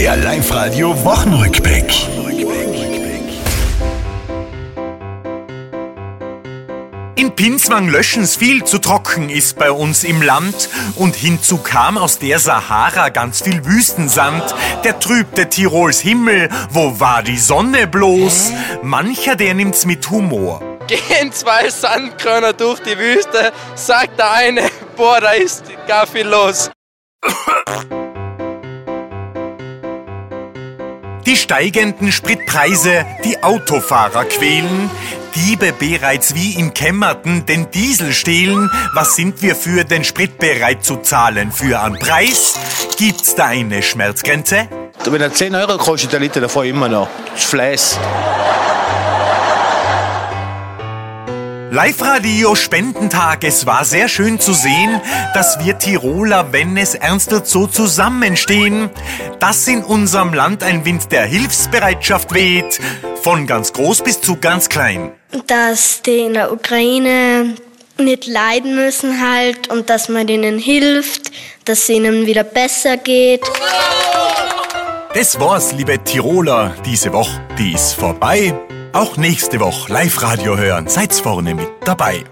Der Live-Radio Wochenrückblick. In Pinswang löschen's viel zu trocken ist bei uns im Land und hinzu kam aus der Sahara ganz viel Wüstensand. Der trübte Tirols Himmel, wo war die Sonne bloß? Mancher, der nimmt's mit Humor. Gehen zwei Sandkörner durch die Wüste, sagt der eine, boah, da ist gar viel los. Die steigenden Spritpreise, die Autofahrer quälen, Diebe bereits wie im Kämmerten den Diesel stehlen. Was sind wir für den Sprit bereit zu zahlen? Für einen Preis? Gibt's da eine Schmerzgrenze? Wenn er 10 Euro kostet, der Liter, davor immer noch. Das Fleiß. Live-Radio Spendentag, es war sehr schön zu sehen, dass wir Tiroler, wenn es ernst wird, so zusammenstehen. Dass in unserem Land ein Wind der Hilfsbereitschaft weht, von ganz groß bis zu ganz klein. dass die in der Ukraine nicht leiden müssen halt und dass man denen hilft, dass es ihnen wieder besser geht. Das war's, liebe Tiroler, diese Woche, die ist vorbei. Auch nächste Woche Live-Radio hören, seid's vorne mit dabei.